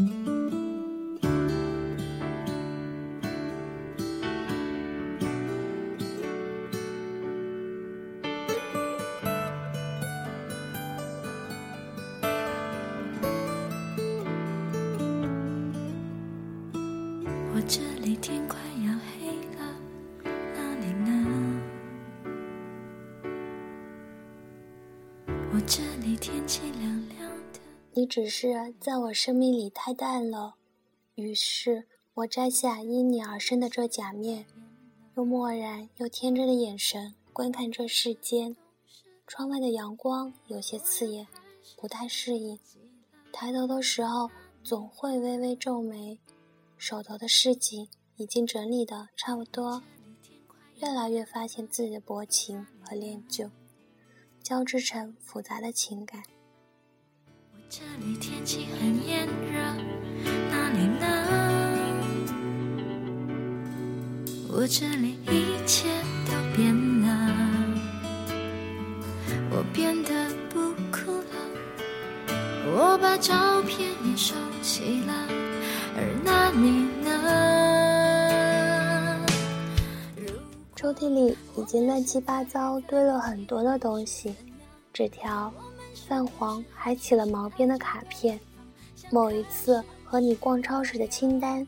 我这里天快只是在我生命里太淡了，于是我摘下因你而生的这假面，用漠然又天真的眼神观看这世间。窗外的阳光有些刺眼，不太适应。抬头的时候总会微微皱眉。手头的事情已经整理的差不多，越来越发现自己的薄情和恋旧，交织成复杂的情感。这里天气很炎热，哪里呢？我这里一切都变了，我变得不哭了，我把照片也收起了，而那你呢？抽屉里已经乱七八糟堆了很多的东西，纸条、泛黄还起了毛边的卡片，某一次和你逛超市的清单，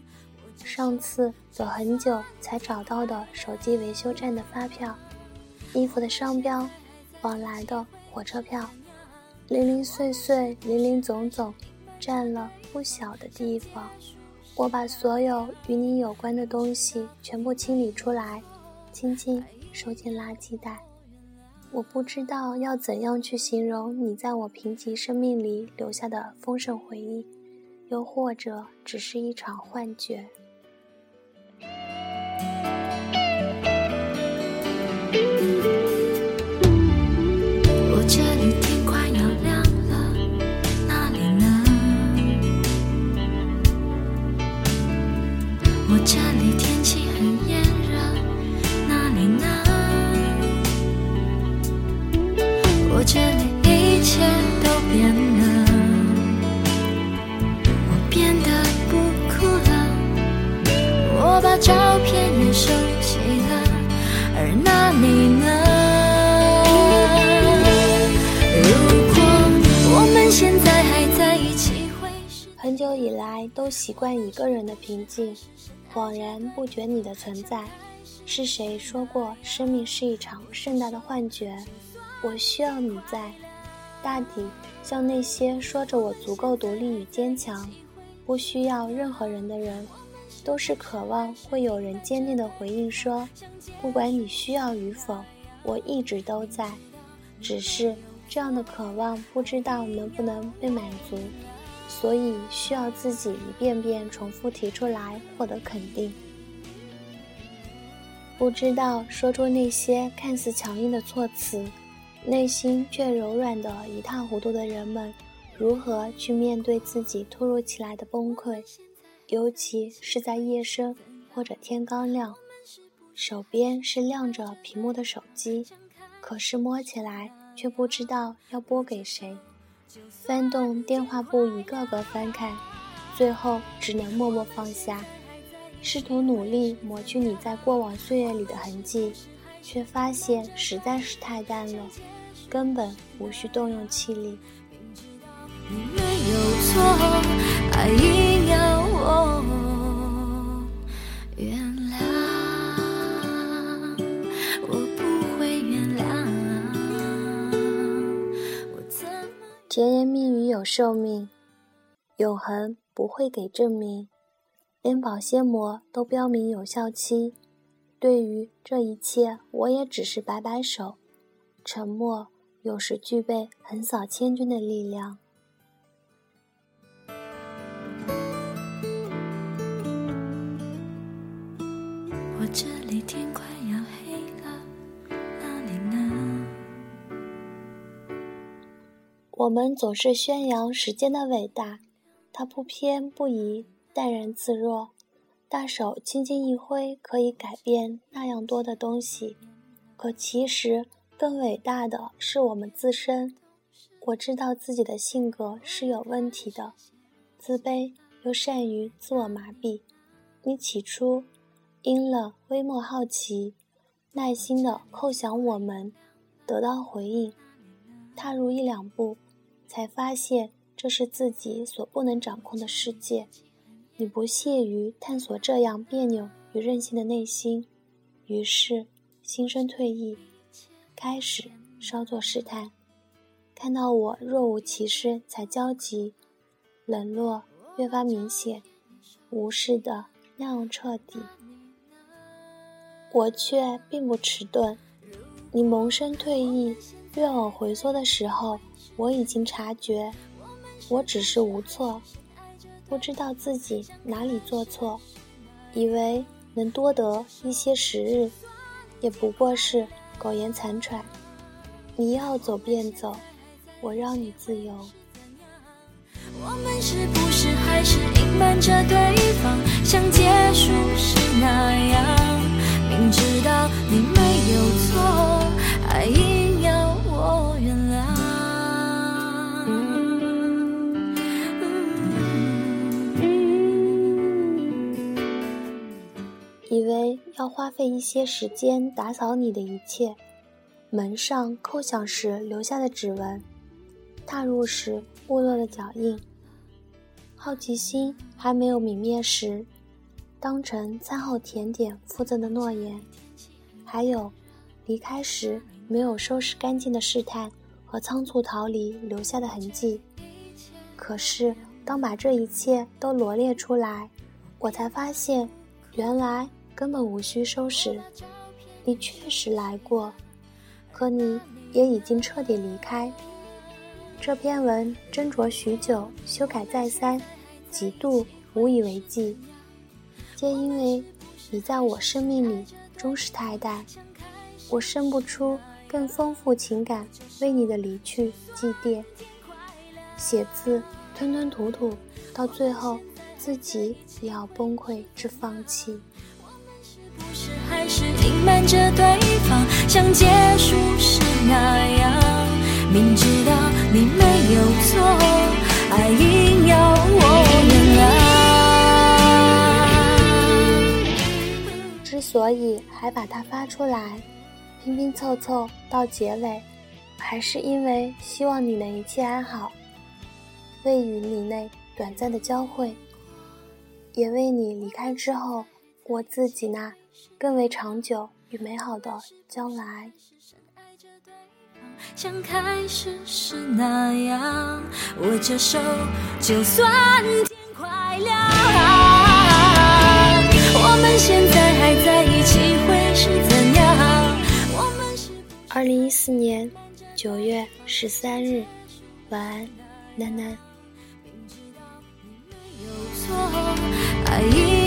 上次走很久才找到的手机维修站的发票，衣服的商标，往来的火车票，零零碎碎、零零总总，占了不小的地方。我把所有与你有关的东西全部清理出来，轻轻收进垃圾袋。我不知道要怎样去形容你在我贫瘠生命里留下的丰盛回忆，又或者只是一场幻觉。很久以来都习惯一个人的平静，恍然不觉你的存在。是谁说过生命是一场盛大的幻觉？我需要你在。大抵像那些说着我足够独立与坚强，不需要任何人的人，都是渴望会有人坚定的回应说，不管你需要与否，我一直都在。只是这样的渴望不知道能不能被满足，所以需要自己一遍遍重复提出来获得肯定。不知道说出那些看似强硬的措辞，内心却柔软的一塌糊涂的人们，如何去面对自己突如其来的崩溃？尤其是在夜深或者天刚亮，手边是亮着屏幕的手机，可是摸起来却不知道要拨给谁。翻动电话簿，一个个翻看，最后只能默默放下，试图努力抹去你在过往岁月里的痕迹，却发现实在是太淡了，根本无需动用气力。没有错，爱甜言蜜语有寿命，永恒不会给证明，连保鲜膜都标明有效期。对于这一切，我也只是摆摆手。沉默有时具备横扫千军的力量。我这里天快我们总是宣扬时间的伟大，它不偏不倚，淡然自若，大手轻轻一挥，可以改变那样多的东西。可其实更伟大的是我们自身。我知道自己的性格是有问题的，自卑、又善于自我麻痹。你起初因了微末好奇，耐心地叩响我们，得到回应，踏入一两步，才发现这是自己所不能掌控的世界。你不屑于探索这样别扭与任性的内心，于是心生退意，开始稍作试探。看到我若无其事，才焦急，冷落越发明显，无视的那样彻底。我却并不迟钝，你萌生退意、越往回缩的时候，我已经察觉，我只是无措。不知道自己哪里做错，以为能多得一些时日，也不过是苟延残喘。你要走便走，我让你自由。我们是不是还是隐瞒着对方，像结束时那样，明知道你没有以为要花费一些时间打扫你的一切，门上叩响时留下的指纹，踏入时误落的脚印，好奇心还没有泯灭时，当成餐后甜点附赠的诺言，还有离开时没有收拾干净的试探和仓促逃离留下的痕迹。可是，当把这一切都罗列出来，我才发现，原来。根本无需收拾，你确实来过，可你也已经彻底离开。这篇文斟酌许久，修改再三，几度无以为继，皆因为你在我生命里终是太淡，我生不出更丰富情感为你的离去祭奠。写字吞吞吐吐，到最后自己也要崩溃至放弃。隐瞒着对方，像结束时那样，明知道你没有错，还硬要我原谅。之所以还把它发出来，拼拼凑凑到结尾，还是因为希望你能一切安好，为与你那短暂的交汇，也为你离开之后我自己那。更为长久与美好的将来。像开始时那样握着手，就算天快亮。我们现在还在一起会是怎样？我们是二零一四年九月十三日，晚安，楠楠。明知道你没有错，爱。